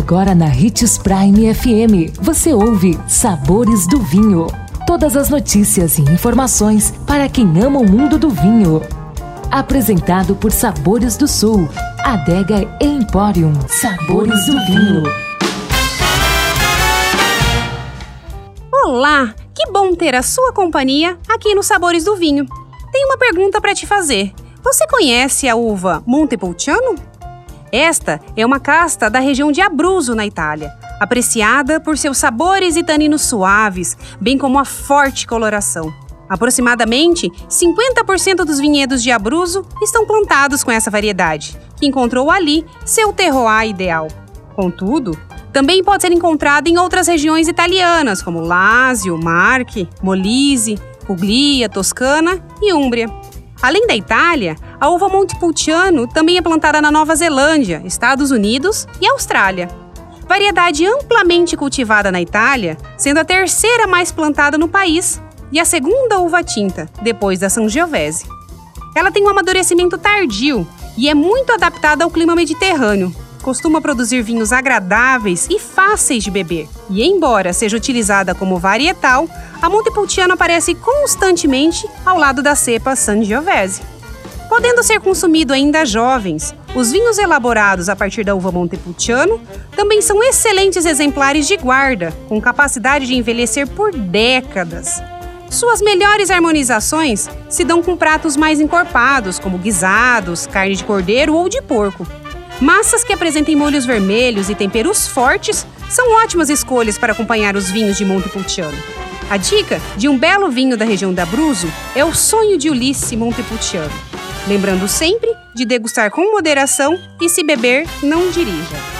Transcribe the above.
Agora na Ritz Prime FM, você ouve Sabores do Vinho. Todas as notícias e informações para quem ama o mundo do vinho. Apresentado por Sabores do Sul, Adega Emporium. Sabores do Vinho. Olá, que bom ter a sua companhia aqui no Sabores do Vinho. Tenho uma pergunta para te fazer. Você conhece a uva Montepulciano? Esta é uma casta da região de Abruzzo, na Itália, apreciada por seus sabores e taninos suaves, bem como a forte coloração. Aproximadamente 50% dos vinhedos de Abruzzo estão plantados com essa variedade, que encontrou ali seu terroir ideal. Contudo, também pode ser encontrada em outras regiões italianas, como Lazio, Marche, Molise, Puglia, Toscana e Úmbria. Além da Itália, a uva Montepulciano também é plantada na Nova Zelândia, Estados Unidos e Austrália. Variedade amplamente cultivada na Itália, sendo a terceira mais plantada no país e a segunda uva tinta, depois da Sangiovese. Ela tem um amadurecimento tardio e é muito adaptada ao clima mediterrâneo, costuma produzir vinhos agradáveis e fáceis de beber. E embora seja utilizada como varietal, a Montepulciano aparece constantemente ao lado da cepa Sangiovese. Podendo ser consumido ainda jovens, os vinhos elaborados a partir da uva Montepulciano também são excelentes exemplares de guarda, com capacidade de envelhecer por décadas. Suas melhores harmonizações se dão com pratos mais encorpados, como guisados, carne de cordeiro ou de porco, Massas que apresentem molhos vermelhos e temperos fortes são ótimas escolhas para acompanhar os vinhos de Montepulciano. A dica de um belo vinho da região da Abruzzo é o sonho de Ulisse Montepulciano. Lembrando sempre de degustar com moderação e se beber, não dirija.